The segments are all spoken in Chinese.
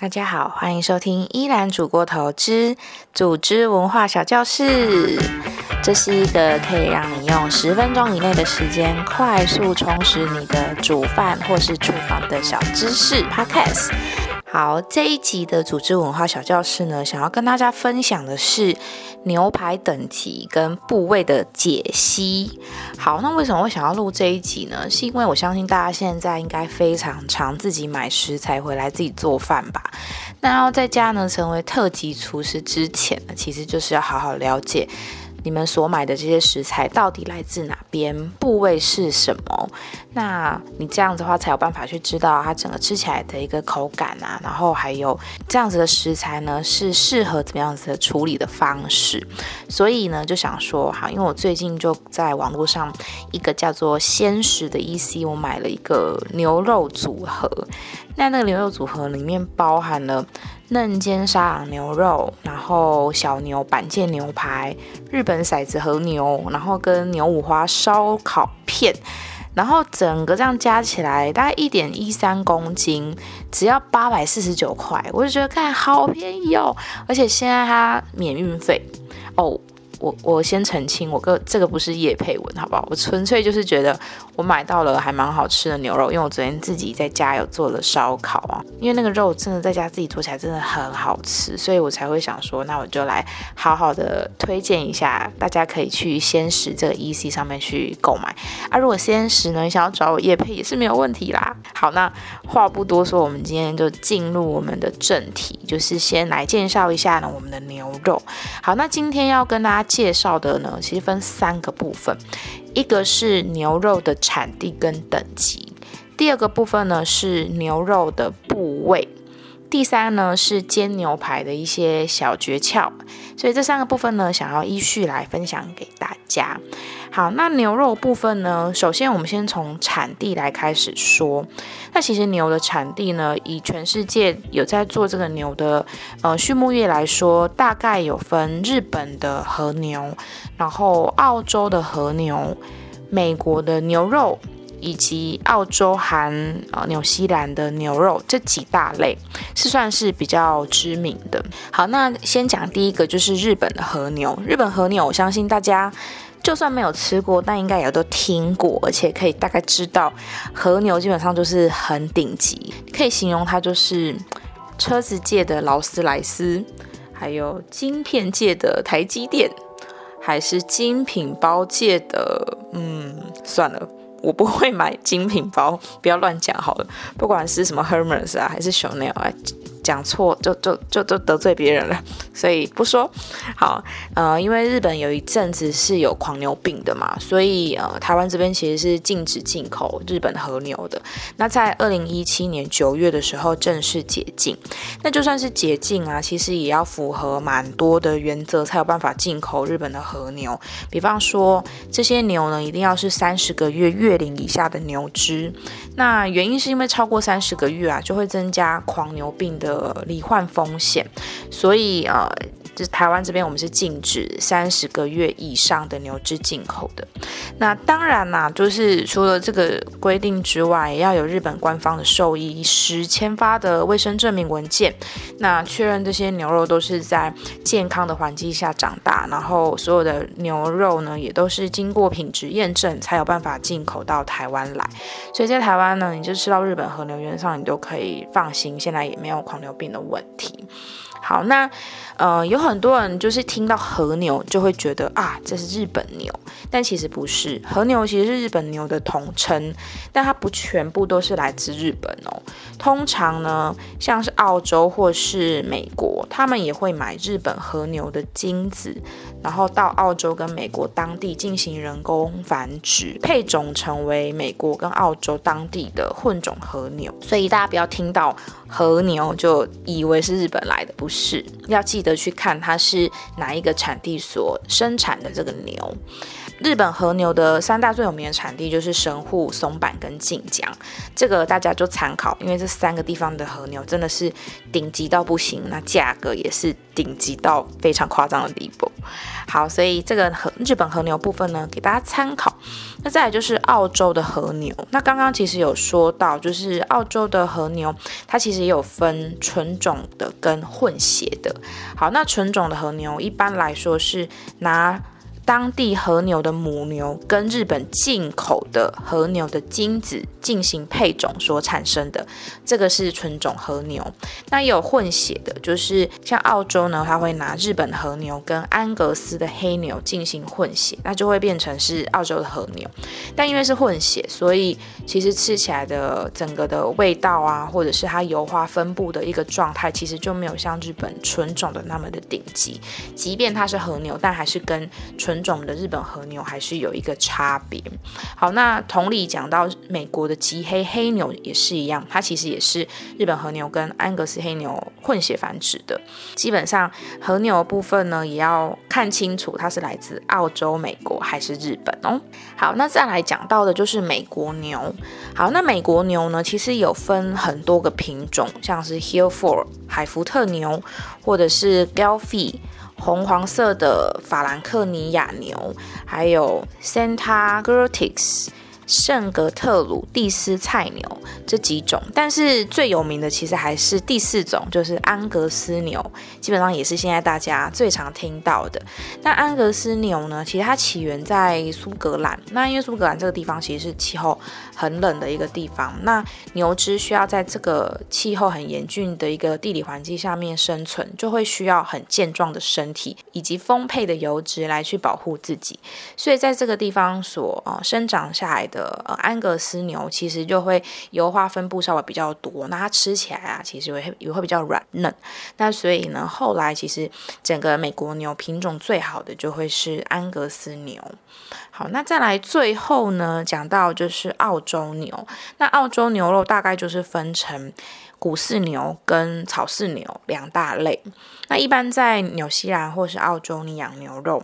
大家好，欢迎收听依兰煮锅头之组织文化小教室。这是一个可以让你用十分钟以内的时间，快速充实你的煮饭或是厨房的小知识 Podcast。好，这一集的组织文化小教室呢，想要跟大家分享的是牛排等级跟部位的解析。好，那为什么会想要录这一集呢？是因为我相信大家现在应该非常常自己买食材回来自己做饭吧。那要在家呢成为特级厨师之前呢，其实就是要好好了解。你们所买的这些食材到底来自哪边？部位是什么？那你这样子的话，才有办法去知道它整个吃起来的一个口感啊。然后还有这样子的食材呢，是适合怎么样子的处理的方式。所以呢，就想说，哈，因为我最近就在网络上一个叫做鲜食的 EC，我买了一个牛肉组合。那那个牛肉组合里面包含了。嫩煎沙朗牛肉，然后小牛板腱牛排，日本骰子和牛，然后跟牛五花烧烤片，然后整个这样加起来大概一点一三公斤，只要八百四十九块，我就觉得看好便宜哦，而且现在它免运费哦。我我先澄清，我个这个不是叶佩文，好不好？我纯粹就是觉得我买到了还蛮好吃的牛肉，因为我昨天自己在家有做了烧烤啊，因为那个肉真的在家自己做起来真的很好吃，所以我才会想说，那我就来好好的推荐一下，大家可以去鲜食这个 E C 上面去购买啊。如果鲜食呢想要找我叶佩也是没有问题啦。好，那话不多说，我们今天就进入我们的正题，就是先来介绍一下呢我们的牛肉。好，那今天要跟大家。介绍的呢，其实分三个部分，一个是牛肉的产地跟等级，第二个部分呢是牛肉的部位，第三呢是煎牛排的一些小诀窍。所以这三个部分呢，想要依序来分享给大家。好，那牛肉部分呢，首先我们先从产地来开始说。那其实牛的产地呢，以全世界有在做这个牛的呃畜牧业来说，大概有分日本的和牛，然后澳洲的和牛，美国的牛肉，以及澳洲含呃纽西兰的牛肉这几大类，是算是比较知名的。好，那先讲第一个，就是日本的和牛。日本和牛，我相信大家。就算没有吃过，但应该也都听过，而且可以大概知道，和牛基本上就是很顶级，可以形容它就是车子界的劳斯莱斯，还有晶片界的台积电，还是精品包界的，嗯，算了，我不会买精品包，不要乱讲好了，不管是什么 Hermes 啊，还是 Chanel 啊。讲错就就就就得罪别人了，所以不说好。呃，因为日本有一阵子是有狂牛病的嘛，所以呃，台湾这边其实是禁止进口日本和牛的。那在二零一七年九月的时候正式解禁。那就算是解禁啊，其实也要符合蛮多的原则才有办法进口日本的和牛。比方说，这些牛呢一定要是三十个月月龄以下的牛只。那原因是因为超过三十个月啊，就会增加狂牛病的。呃，罹患风险，所以呃，就是台湾这边我们是禁止三十个月以上的牛只进口的。那当然啦，就是除了这个规定之外，也要有日本官方的兽医师签发的卫生证明文件，那确认这些牛肉都是在健康的环境下长大，然后所有的牛肉呢，也都是经过品质验证才有办法进口到台湾来。所以在台湾呢，你就吃到日本和牛，原上你都可以放心，现在也没有狂牛病的问题。好，那呃，有很多人就是听到和牛就会觉得啊，这是日本牛，但其实不是，和牛其实是日本牛的统称，但它不全部都是来自日本哦。通常呢，像是澳洲或是美国，他们也会买日本和牛的精子，然后到澳洲跟美国当地进行人工繁殖，配种成为美国跟澳洲当地的混种和牛。所以大家不要听到。和牛就以为是日本来的，不是，要记得去看它是哪一个产地所生产的这个牛。日本和牛的三大最有名的产地就是神户、松坂跟晋江，这个大家就参考，因为这三个地方的和牛真的是顶级到不行，那价格也是顶级到非常夸张的地步。好，所以这个和日本和牛部分呢，给大家参考。那再来就是澳洲的和牛，那刚刚其实有说到，就是澳洲的和牛，它其实也有分纯种的跟混血的。好，那纯种的和牛一般来说是拿。当地和牛的母牛跟日本进口的和牛的精子进行配种所产生的，这个是纯种和牛。那有混血的，就是像澳洲呢，它会拿日本和牛跟安格斯的黑牛进行混血，那就会变成是澳洲的和牛。但因为是混血，所以其实吃起来的整个的味道啊，或者是它油花分布的一个状态，其实就没有像日本纯种的那么的顶级。即便它是和牛，但还是跟纯纯种的日本和牛还是有一个差别。好，那同理讲到美国的极黑黑牛也是一样，它其实也是日本和牛跟安格斯黑牛混血繁殖的。基本上和牛部分呢，也要看清楚它是来自澳洲、美国还是日本哦。好，那再来讲到的就是美国牛。好，那美国牛呢，其实有分很多个品种，像是 Hereford 海福特牛，或者是 Gelfie。红黄色的法兰克尼亚牛，还有 Santa Gertrix。圣格特鲁蒂斯菜牛这几种，但是最有名的其实还是第四种，就是安格斯牛，基本上也是现在大家最常听到的。那安格斯牛呢，其实它起源在苏格兰。那因为苏格兰这个地方其实是气候很冷的一个地方，那牛只需要在这个气候很严峻的一个地理环境下面生存，就会需要很健壮的身体以及丰沛的油脂来去保护自己。所以在这个地方所呃生长下来。的呃安格斯牛其实就会油花分布稍微比较多，那它吃起来啊其实会也会比较软嫩。那所以呢，后来其实整个美国牛品种最好的就会是安格斯牛。好，那再来最后呢，讲到就是澳洲牛。那澳洲牛肉大概就是分成股饲牛跟草饲牛两大类。那一般在纽西兰或是澳洲，你养牛肉。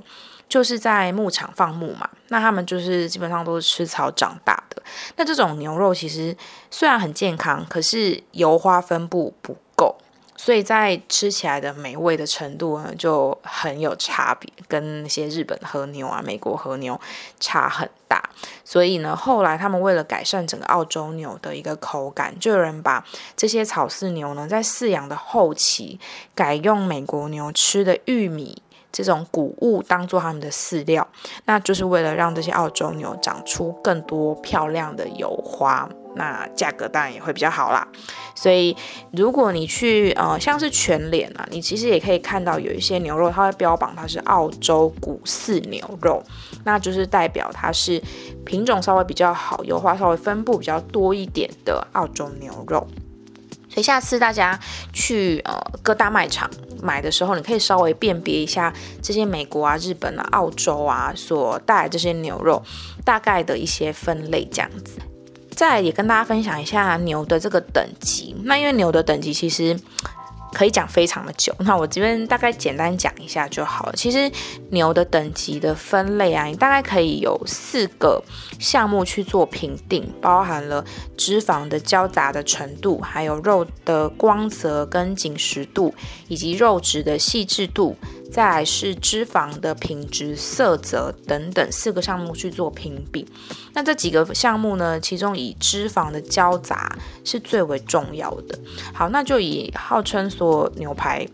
就是在牧场放牧嘛，那他们就是基本上都是吃草长大的。那这种牛肉其实虽然很健康，可是油花分布不够，所以在吃起来的美味的程度呢就很有差别，跟那些日本和牛啊、美国和牛差很大。所以呢，后来他们为了改善整个澳洲牛的一个口感，就有人把这些草饲牛呢在饲养的后期改用美国牛吃的玉米。这种谷物当做他们的饲料，那就是为了让这些澳洲牛长出更多漂亮的油花，那价格当然也会比较好啦。所以如果你去呃像是全脸啊，你其实也可以看到有一些牛肉，它会标榜它是澳洲谷饲牛肉，那就是代表它是品种稍微比较好、油花稍微分布比较多一点的澳洲牛肉。所以下次大家去呃各大卖场买的时候，你可以稍微辨别一下这些美国啊、日本啊、澳洲啊所带来这些牛肉大概的一些分类这样子。再也跟大家分享一下牛的这个等级。那因为牛的等级其实。可以讲非常的久，那我这边大概简单讲一下就好了。其实牛的等级的分类啊，你大概可以有四个项目去做评定，包含了脂肪的交杂的程度，还有肉的光泽跟紧实度，以及肉质的细致度。再来是脂肪的品质、色泽等等四个项目去做评比。那这几个项目呢，其中以脂肪的交杂是最为重要的。好，那就以号称所牛排。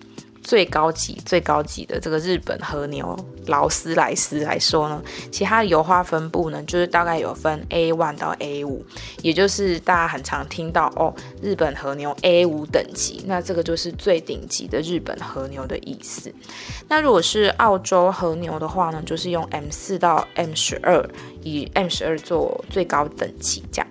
最高级、最高级的这个日本和牛劳斯莱斯来说呢，其他的油花分布呢，就是大概有分 A one 到 A 五，也就是大家很常听到哦，日本和牛 A 五等级，那这个就是最顶级的日本和牛的意思。那如果是澳洲和牛的话呢，就是用 M 四到 M 十二，以 M 十二做最高等级这样。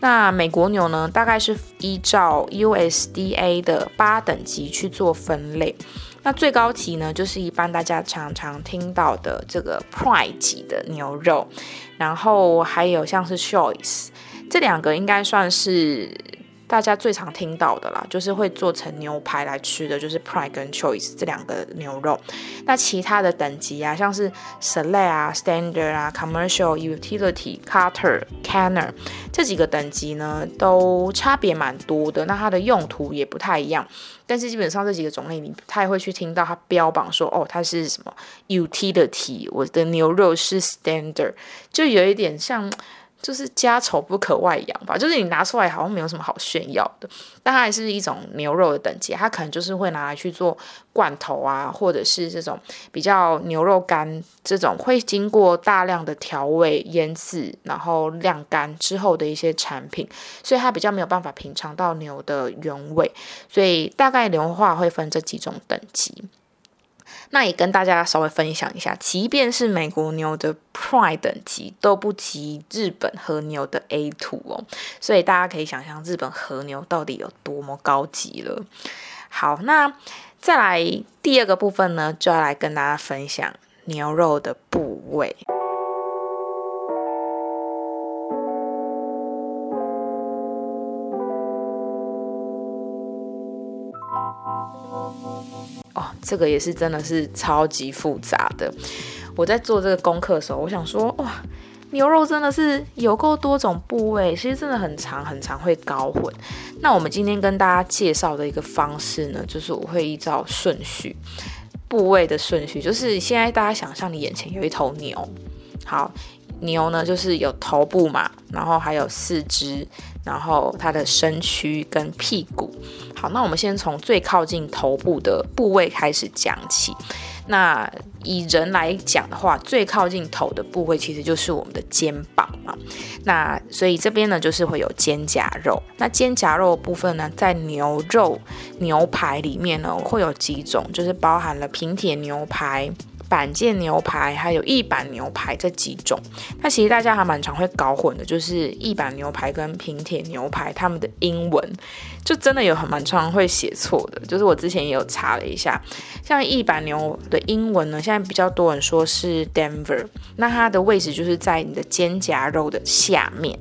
那美国牛呢，大概是依照 USDA 的八等级去做分类。那最高级呢，就是一般大家常常听到的这个 Prime 级的牛肉，然后还有像是 Choice，这两个应该算是大家最常听到的啦，就是会做成牛排来吃的，就是 Prime 跟 Choice 这两个牛肉。那其他的等级啊，像是 Select 啊、Standard 啊、Commercial、Utility、Cutter、Canner 这几个等级呢，都差别蛮多的。那它的用途也不太一样。但是基本上这几个种类，你不太会去听到它标榜说，哦，它是什么 Utility，我的牛肉是 Standard，就有一点像。就是家丑不可外扬吧，就是你拿出来好像没有什么好炫耀的，但它还是一种牛肉的等级，它可能就是会拿来去做罐头啊，或者是这种比较牛肉干这种会经过大量的调味、腌制，然后晾干之后的一些产品，所以它比较没有办法品尝到牛的原味，所以大概牛化会分这几种等级。那也跟大家稍微分享一下，即便是美国牛的 Pride 等级都不及日本和牛的 A2 哦，所以大家可以想象日本和牛到底有多么高级了。好，那再来第二个部分呢，就要来跟大家分享牛肉的部位。这个也是真的是超级复杂的。我在做这个功课的时候，我想说，哇，牛肉真的是有够多种部位，其实真的很长很长，会搞混。那我们今天跟大家介绍的一个方式呢，就是我会依照顺序，部位的顺序，就是现在大家想象你眼前有一头牛，好，牛呢就是有头部嘛，然后还有四肢。然后它的身躯跟屁股，好，那我们先从最靠近头部的部位开始讲起。那以人来讲的话，最靠近头的部位其实就是我们的肩膀嘛。那所以这边呢，就是会有肩胛肉。那肩胛肉部分呢，在牛肉牛排里面呢，会有几种，就是包含了平铁牛排。板腱牛排还有一板牛排这几种，那其实大家还蛮常会搞混的，就是一板牛排跟平铁牛排，他们的英文就真的有很蛮常会写错的。就是我之前也有查了一下，像一板牛的英文呢，现在比较多人说是 Denver，那它的位置就是在你的肩胛肉的下面，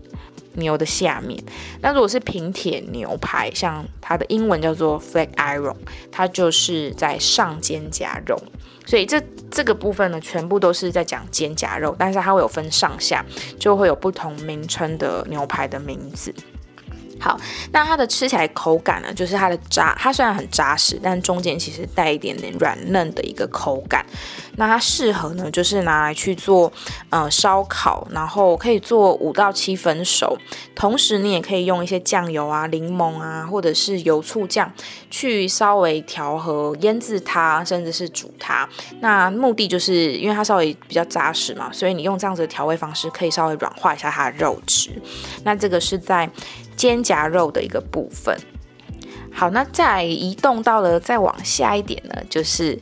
牛的下面。那如果是平铁牛排，像它的英文叫做 Flat Iron，它就是在上肩胛肉。所以这这个部分呢，全部都是在讲肩胛肉，但是它会有分上下，就会有不同名称的牛排的名字。好，那它的吃起来口感呢，就是它的扎，它虽然很扎实，但中间其实带一点点软嫩的一个口感。那它适合呢，就是拿来去做呃烧烤，然后可以做五到七分熟，同时你也可以用一些酱油啊、柠檬啊，或者是油醋酱去稍微调和腌制它，甚至是煮它。那目的就是因为它稍微比较扎实嘛，所以你用这样子的调味方式，可以稍微软化一下它的肉质。那这个是在。肩胛肉的一个部分。好，那再移动到了再往下一点呢，就是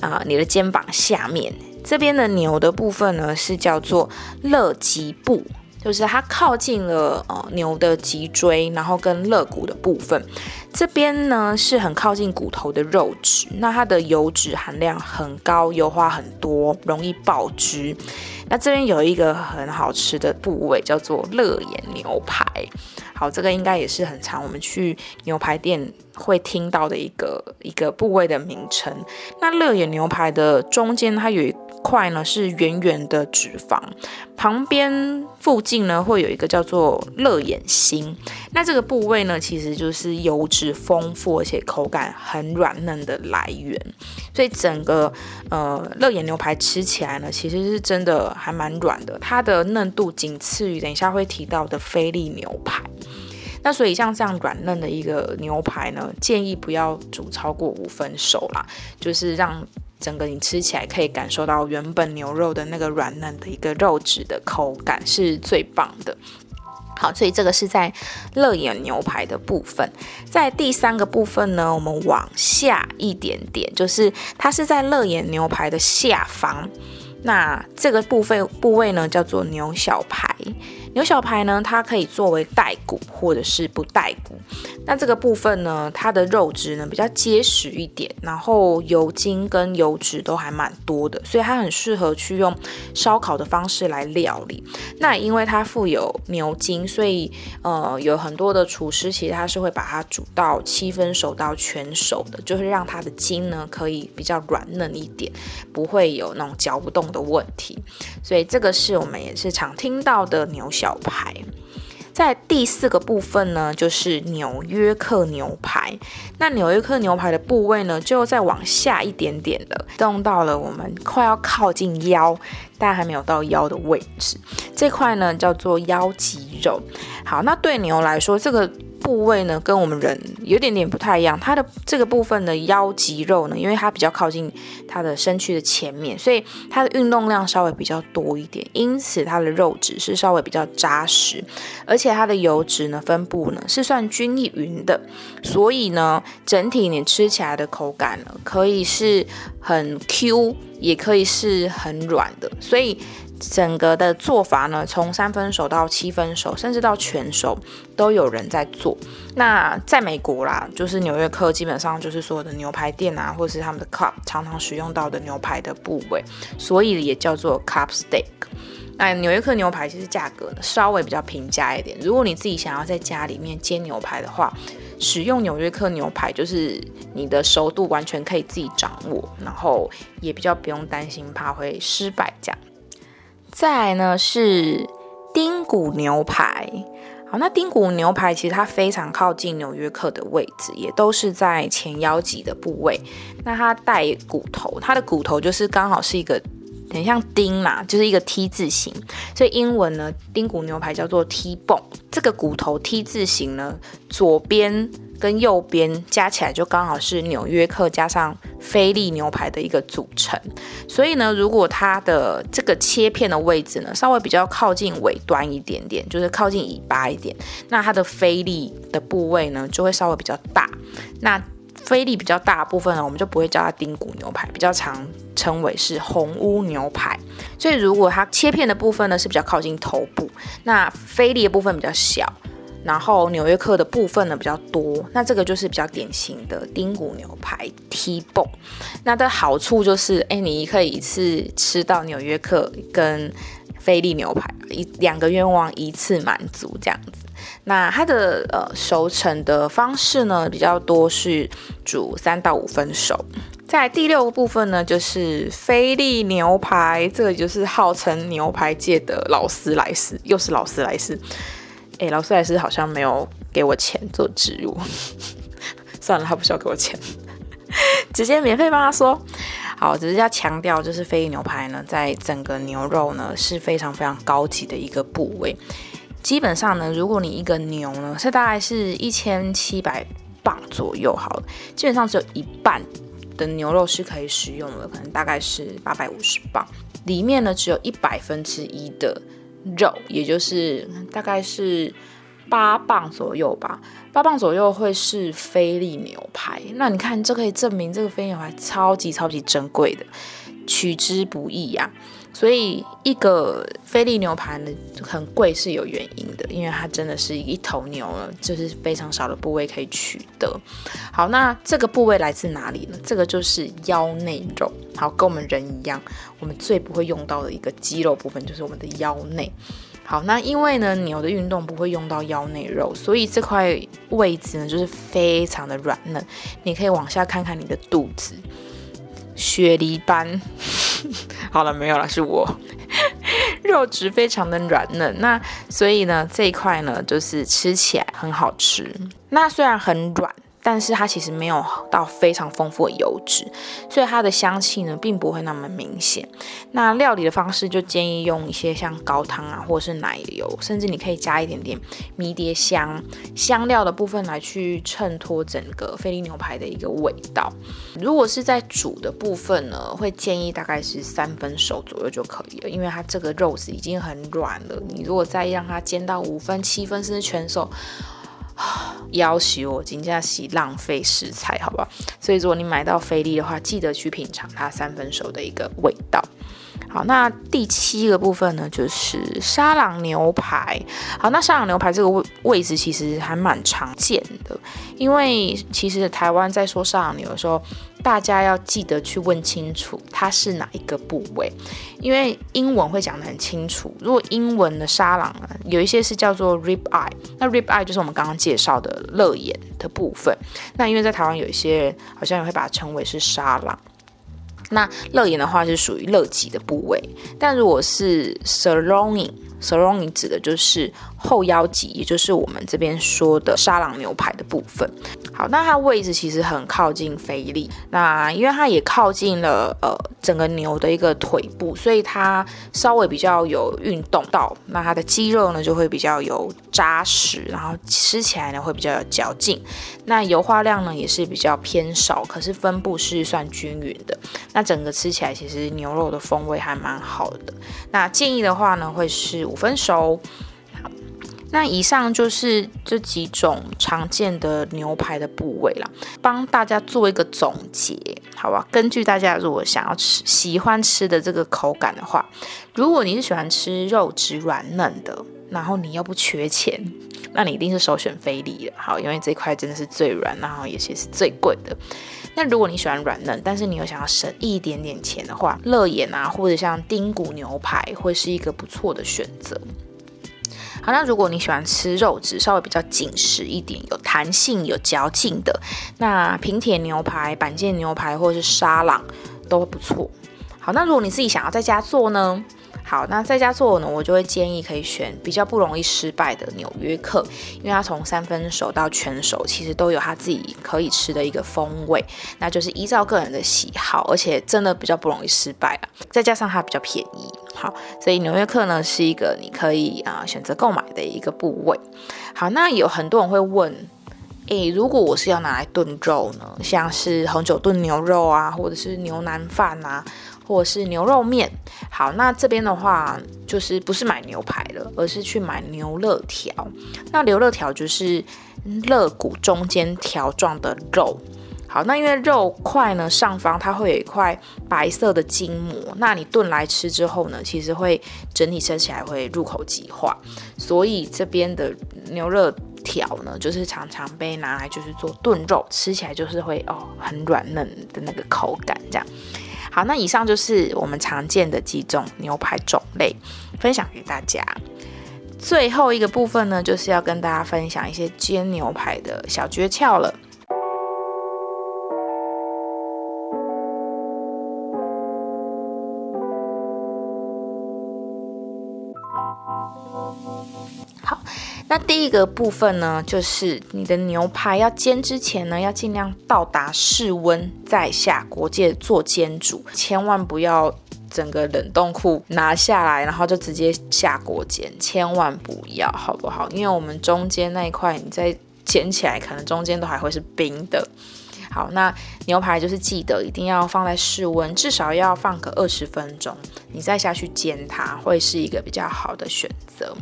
啊，你的肩膀下面这边的牛的部分呢，是叫做肋脊部，就是它靠近了呃牛的脊椎，然后跟肋骨的部分。这边呢是很靠近骨头的肉质，那它的油脂含量很高，油花很多，容易爆汁。那这边有一个很好吃的部位，叫做肋眼牛排。好，这个应该也是很常我们去牛排店会听到的一个一个部位的名称。那肋眼牛排的中间，它有一块呢是圆圆的脂肪，旁边附近呢会有一个叫做乐眼心。那这个部位呢，其实就是油脂丰富而且口感很软嫩的来源。所以整个呃乐眼牛排吃起来呢，其实是真的还蛮软的，它的嫩度仅次于等一下会提到的菲力牛排。那所以像这样软嫩的一个牛排呢，建议不要煮超过五分熟啦，就是让整个你吃起来可以感受到原本牛肉的那个软嫩的一个肉质的口感是最棒的。好，所以这个是在乐眼牛排的部分，在第三个部分呢，我们往下一点点，就是它是在乐眼牛排的下方，那这个部分部位呢叫做牛小排。牛小排呢，它可以作为带骨或者是不带骨。那这个部分呢，它的肉质呢比较结实一点，然后油精跟油脂都还蛮多的，所以它很适合去用烧烤的方式来料理。那因为它富有牛筋，所以呃有很多的厨师其实他是会把它煮到七分熟到全熟的，就是让它的筋呢可以比较软嫩一点，不会有那种嚼不动的问题。所以这个是我们也是常听到的牛小排。在第四个部分呢，就是纽约客牛排。那纽约客牛排的部位呢，就再往下一点点的，动到了我们快要靠近腰，但还没有到腰的位置。这块呢叫做腰肌肉。好，那对牛来说，这个。部位呢，跟我们人有点点不太一样。它的这个部分的腰肌肉呢，因为它比较靠近它的身躯的前面，所以它的运动量稍微比较多一点，因此它的肉质是稍微比较扎实，而且它的油脂呢分布呢是算均匀的，所以呢，整体你吃起来的口感呢，可以是很 Q，也可以是很软的，所以。整个的做法呢，从三分熟到七分熟，甚至到全熟，都有人在做。那在美国啦，就是纽约客，基本上就是所有的牛排店啊，或是他们的 cup 常常使用到的牛排的部位，所以也叫做 cup steak。那纽约客牛排其实价格稍微比较平价一点。如果你自己想要在家里面煎牛排的话，使用纽约客牛排，就是你的熟度完全可以自己掌握，然后也比较不用担心怕会失败这样。再来呢是丁骨牛排，好，那丁骨牛排其实它非常靠近纽约客的位置，也都是在前腰脊的部位。那它带骨头，它的骨头就是刚好是一个很像丁啦，就是一个 T 字形，所以英文呢丁骨牛排叫做 T-bone。这个骨头 T 字形呢，左边。跟右边加起来就刚好是纽约客加上菲力牛排的一个组成，所以呢，如果它的这个切片的位置呢稍微比较靠近尾端一点点，就是靠近尾巴一点，那它的菲力的部位呢就会稍微比较大。那菲力比较大部分呢，我们就不会叫它丁骨牛排，比较常称为是红屋牛排。所以如果它切片的部分呢是比较靠近头部，那菲力的部分比较小。然后纽约客的部分呢比较多，那这个就是比较典型的丁骨牛排 T-bone。那的好处就是，哎，你可以一次吃到纽约客跟菲力牛排，一两个愿望一次满足这样子。那它的呃熟成的方式呢比较多是煮三到五分熟。在第六个部分呢，就是菲力牛排，这个就是号称牛排界的劳斯莱斯，又是劳斯莱斯。哎，劳斯莱斯好像没有给我钱做植入，算了，他不需要给我钱，直接免费帮他说。好，只是要强调，就是菲力牛排呢，在整个牛肉呢是非常非常高级的一个部位。基本上呢，如果你一个牛呢是大概是一千七百磅左右，好了，基本上只有一半的牛肉是可以食用的，可能大概是八百五十磅，里面呢只有一百分之一的。肉，也就是大概是八磅左右吧，八磅左右会是菲力牛排。那你看，这可以证明这个菲力牛排超级超级珍贵的，取之不易呀。所以一个菲力牛排呢很贵是有原因的，因为它真的是一头牛了，就是非常少的部位可以取得。好，那这个部位来自哪里呢？这个就是腰内肉。好，跟我们人一样，我们最不会用到的一个肌肉部分就是我们的腰内。好，那因为呢牛的运动不会用到腰内肉，所以这块位置呢就是非常的软嫩。你可以往下看看你的肚子。雪梨般，好了，没有了，是我肉质非常的软嫩，那所以呢这一块呢就是吃起来很好吃，那虽然很软。但是它其实没有到非常丰富的油脂，所以它的香气呢并不会那么明显。那料理的方式就建议用一些像高汤啊，或者是奶油，甚至你可以加一点点迷迭香香料的部分来去衬托整个菲力牛排的一个味道。如果是在煮的部分呢，会建议大概是三分熟左右就可以了，因为它这个肉质已经很软了。你如果再让它煎到五分、七分甚至全熟。要求我今天洗浪费食材，好不好？所以如果你买到菲力的话，记得去品尝它三分熟的一个味道。好，那第七个部分呢，就是沙朗牛排。好，那沙朗牛排这个位位置其实还蛮常见的，因为其实台湾在说沙朗牛的时候，大家要记得去问清楚它是哪一个部位，因为英文会讲得很清楚。如果英文的沙朗呢，有一些是叫做 rib eye，那 rib eye 就是我们刚刚介绍的肋眼的部分。那因为在台湾有一些人好像也会把它称为是沙朗。那乐眼的话是属于乐极的部位，但如果是 surrounding Sirloin 指的就是后腰脊，也就是我们这边说的沙朗牛排的部分。好，那它位置其实很靠近菲力，那因为它也靠近了呃整个牛的一个腿部，所以它稍微比较有运动到，那它的肌肉呢就会比较有扎实，然后吃起来呢会比较有嚼劲。那油花量呢也是比较偏少，可是分布是算均匀的。那整个吃起来其实牛肉的风味还蛮好的。那建议的话呢会是五分熟。好那以上就是这几种常见的牛排的部位啦，帮大家做一个总结，好吧？根据大家如果想要吃、喜欢吃的这个口感的话，如果你是喜欢吃肉质软嫩的，然后你又不缺钱，那你一定是首选菲力了，好，因为这块真的是最软，然后也是最贵的。那如果你喜欢软嫩，但是你又想要省一点点钱的话，乐眼啊，或者像丁骨牛排会是一个不错的选择。好，那如果你喜欢吃肉质稍微比较紧实一点、有弹性、有嚼劲的，那平铁牛排、板腱牛排或者是沙朗都不错。好，那如果你自己想要在家做呢？好，那在家做呢，我就会建议可以选比较不容易失败的纽约客，因为它从三分熟到全熟，其实都有它自己可以吃的一个风味，那就是依照个人的喜好，而且真的比较不容易失败了。再加上它比较便宜，好，所以纽约客呢是一个你可以啊选择购买的一个部位。好，那有很多人会问，诶，如果我是要拿来炖肉呢，像是红酒炖牛肉啊，或者是牛腩饭啊。或是牛肉面，好，那这边的话就是不是买牛排了，而是去买牛肋条。那牛肋条就是肋骨中间条状的肉。好，那因为肉块呢上方它会有一块白色的筋膜，那你炖来吃之后呢，其实会整体吃起来会入口即化，所以这边的牛肋条呢，就是常常被拿来就是做炖肉，吃起来就是会哦很软嫩的那个口感这样。好，那以上就是我们常见的几种牛排种类，分享给大家。最后一个部分呢，就是要跟大家分享一些煎牛排的小诀窍了。那第一个部分呢，就是你的牛排要煎之前呢，要尽量到达室温再下锅界做煎煮，千万不要整个冷冻库拿下来，然后就直接下锅煎，千万不要，好不好？因为我们中间那一块，你再煎起来，可能中间都还会是冰的。好，那牛排就是记得一定要放在室温，至少要放个二十分钟，你再下去煎它，会是一个比较好的选择。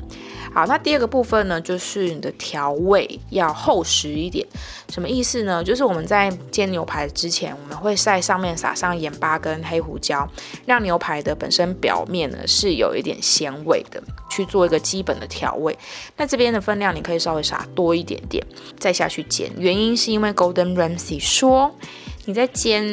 好，那第二个部分呢，就是你的调味要厚实一点。什么意思呢？就是我们在煎牛排之前，我们会在上面撒上盐巴跟黑胡椒，让牛排的本身表面呢是有一点鲜味的，去做一个基本的调味。那这边的分量你可以稍微撒多一点点，再下去煎。原因是因为 Golden Ramsy 说。你在煎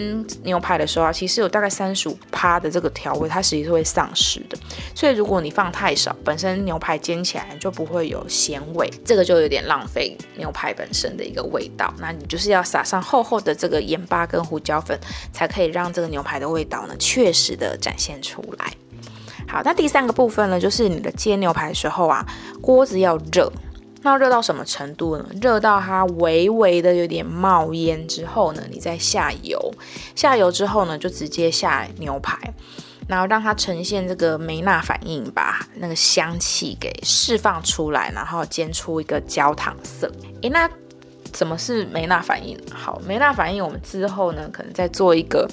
牛排的时候啊，其实有大概三十五趴的这个调味，它实际是会丧失的。所以如果你放太少，本身牛排煎起来就不会有咸味，这个就有点浪费牛排本身的一个味道。那你就是要撒上厚厚的这个盐巴跟胡椒粉，才可以让这个牛排的味道呢确实的展现出来。好，那第三个部分呢，就是你的煎牛排的时候啊，锅子要热。那热到什么程度呢？热到它微微的有点冒烟之后呢，你再下油，下油之后呢，就直接下牛排，然后让它呈现这个梅纳反应，把那个香气给释放出来，然后煎出一个焦糖色。诶，那什么是梅纳反应？好，梅纳反应我们之后呢，可能再做一个。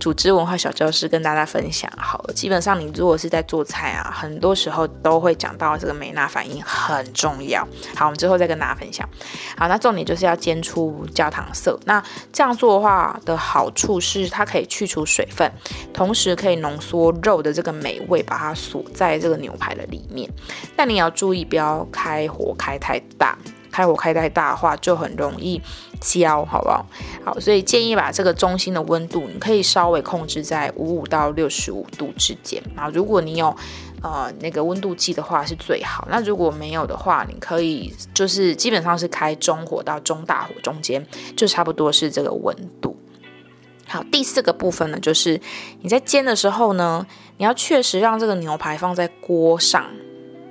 组织文化小教室跟大家分享好了。基本上你如果是在做菜啊，很多时候都会讲到这个美纳反应很重要。好，我们之后再跟大家分享。好，那重点就是要煎出焦糖色。那这样做的话的好处是它可以去除水分，同时可以浓缩肉的这个美味，把它锁在这个牛排的里面。但你要注意不要开火开太大。开火开太大的话，就很容易焦，好不好？好，所以建议把这个中心的温度，你可以稍微控制在五五到六十五度之间啊。如果你有呃那个温度计的话，是最好。那如果没有的话，你可以就是基本上是开中火到中大火中间，就差不多是这个温度。好，第四个部分呢，就是你在煎的时候呢，你要确实让这个牛排放在锅上。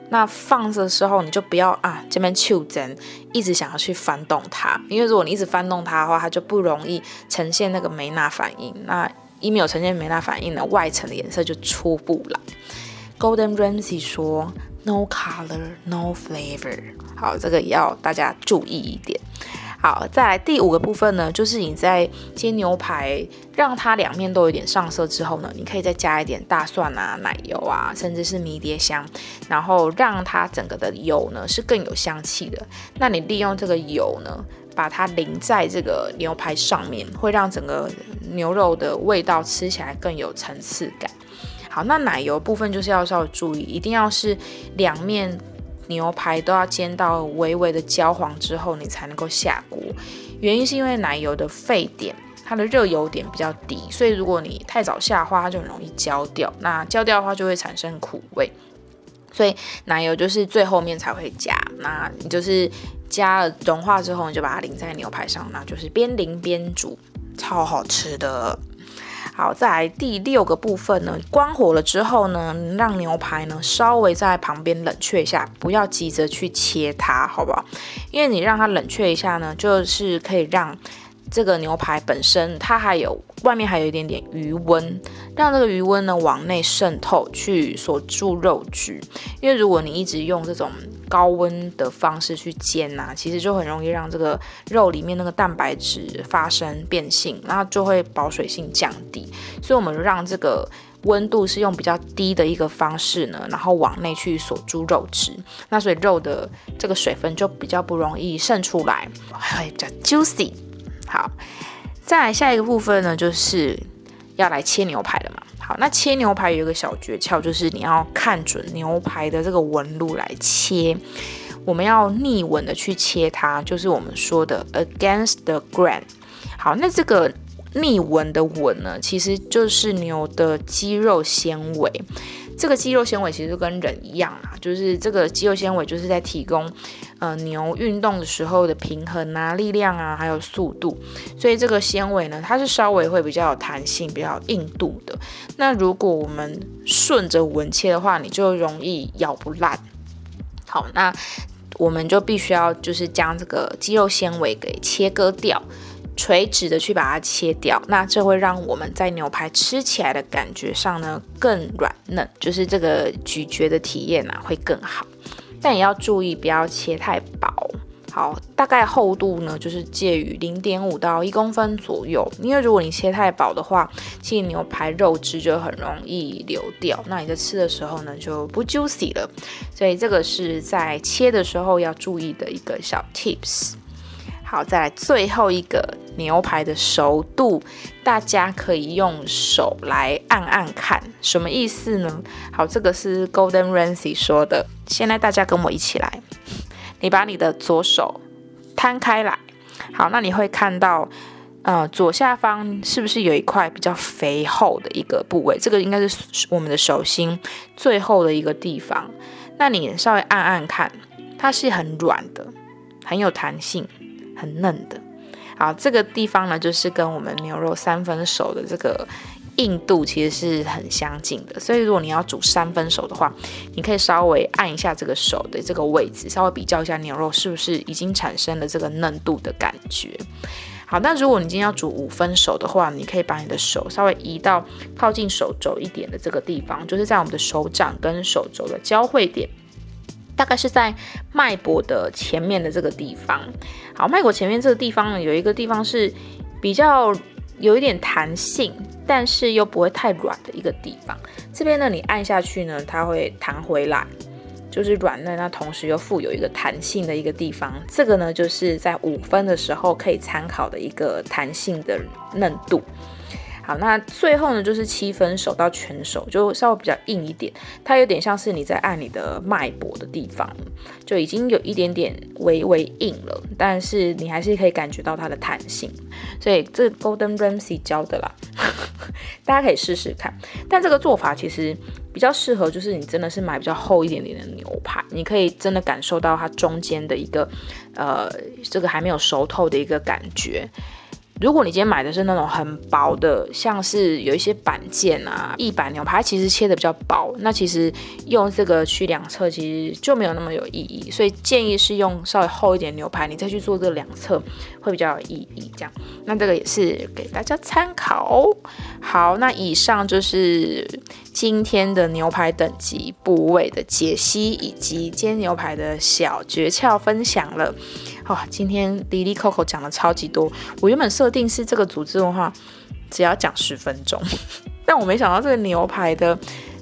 那放的时候，你就不要啊这边袖针，一直想要去翻动它，因为如果你一直翻动它的话，它就不容易呈现那个梅纳反应。那一没有呈现梅纳反应呢，外层的颜色就出不来。Golden Ramsey 说：“No color, no flavor。”好，这个也要大家注意一点。好，再来第五个部分呢，就是你在煎牛排，让它两面都有点上色之后呢，你可以再加一点大蒜啊、奶油啊，甚至是迷迭香，然后让它整个的油呢是更有香气的。那你利用这个油呢，把它淋在这个牛排上面，会让整个牛肉的味道吃起来更有层次感。好，那奶油部分就是要稍微注意，一定要是两面。牛排都要煎到微微的焦黄之后，你才能够下锅。原因是因为奶油的沸点，它的热油点比较低，所以如果你太早下的话，它就很容易焦掉。那焦掉的话，就会产生苦味。所以奶油就是最后面才会加。那你就是加了融化之后，你就把它淋在牛排上，那就是边淋边煮，超好吃的。好，再来第六个部分呢，关火了之后呢，让牛排呢稍微在旁边冷却一下，不要急着去切它，好不好？因为你让它冷却一下呢，就是可以让。这个牛排本身，它还有外面还有一点点余温，让这个余温呢往内渗透去锁住肉质。因为如果你一直用这种高温的方式去煎呐，其实就很容易让这个肉里面那个蛋白质发生变性，那就会保水性降低。所以我们让这个温度是用比较低的一个方式呢，然后往内去锁住肉质，那所以肉的这个水分就比较不容易渗出来，会比较 juicy。好，再来下一个部分呢，就是要来切牛排了嘛。好，那切牛排有一个小诀窍，就是你要看准牛排的这个纹路来切。我们要逆纹的去切它，就是我们说的 against the grain。好，那这个逆纹的纹呢，其实就是牛的肌肉纤维。这个肌肉纤维其实跟人一样啊，就是这个肌肉纤维就是在提供。呃，牛运动的时候的平衡啊、力量啊，还有速度，所以这个纤维呢，它是稍微会比较有弹性、比较硬度的。那如果我们顺着纹切的话，你就容易咬不烂。好，那我们就必须要就是将这个肌肉纤维给切割掉，垂直的去把它切掉。那这会让我们在牛排吃起来的感觉上呢更软嫩，就是这个咀嚼的体验啊会更好。但也要注意，不要切太薄。好，大概厚度呢，就是介于零点五到一公分左右。因为如果你切太薄的话，其实牛排肉汁就很容易流掉，那你在吃的时候呢，就不 juicy 了。所以这个是在切的时候要注意的一个小 tips。好，再来最后一个牛排的熟度，大家可以用手来按按看，什么意思呢？好，这个是 Golden Ramsy 说的。现在大家跟我一起来，你把你的左手摊开来，好，那你会看到，呃，左下方是不是有一块比较肥厚的一个部位？这个应该是我们的手心最后的一个地方。那你稍微按按看，它是很软的，很有弹性。很嫩的，好，这个地方呢，就是跟我们牛肉三分熟的这个硬度其实是很相近的。所以如果你要煮三分熟的话，你可以稍微按一下这个手的这个位置，稍微比较一下牛肉是不是已经产生了这个嫩度的感觉。好，那如果你今天要煮五分熟的话，你可以把你的手稍微移到靠近手肘一点的这个地方，就是在我们的手掌跟手肘的交汇点。大概是在脉搏的前面的这个地方。好，脉搏前面这个地方呢，有一个地方是比较有一点弹性，但是又不会太软的一个地方。这边呢，你按下去呢，它会弹回来，就是软嫩，那同时又富有一个弹性的一个地方。这个呢，就是在五分的时候可以参考的一个弹性的嫩度。好，那最后呢，就是七分熟到全熟，就稍微比较硬一点，它有点像是你在按你的脉搏的地方，就已经有一点点微微硬了，但是你还是可以感觉到它的弹性，所以这 Golden Ramsey 教的啦，大家可以试试看。但这个做法其实比较适合，就是你真的是买比较厚一点点的牛排，你可以真的感受到它中间的一个呃，这个还没有熟透的一个感觉。如果你今天买的是那种很薄的，像是有一些板件啊，一板牛排其实切的比较薄，那其实用这个去两侧其实就没有那么有意义，所以建议是用稍微厚一点牛排，你再去做这两侧会比较有意义。这样，那这个也是给大家参考。好，那以上就是今天的牛排等级部位的解析，以及煎牛排的小诀窍分享了。哇，今天莉莉 Coco 讲的超级多。我原本设定是这个组织的话只要讲十分钟，但我没想到这个牛排的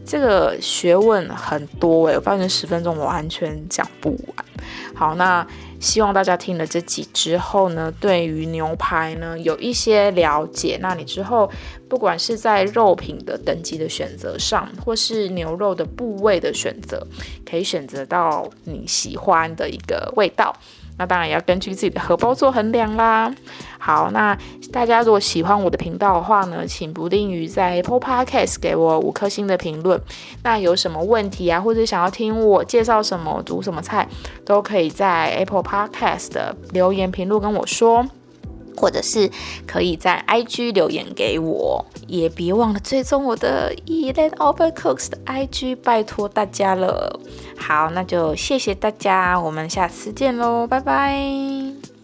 这个学问很多诶，我发现十分钟我完全讲不完。好，那希望大家听了这集之后呢，对于牛排呢有一些了解。那你之后不管是在肉品的等级的选择上，或是牛肉的部位的选择，可以选择到你喜欢的一个味道。那当然也要根据自己的荷包做衡量啦。好，那大家如果喜欢我的频道的话呢，请不吝于在 Apple Podcast 给我五颗星的评论。那有什么问题啊，或者想要听我介绍什么、煮什么菜，都可以在 Apple Podcast 的留言评论跟我说，或者是可以在 IG 留言给我。也别忘了追踪我的 e l a n Overcooks 的 IG，拜托大家了。好，那就谢谢大家，我们下次见喽，拜拜。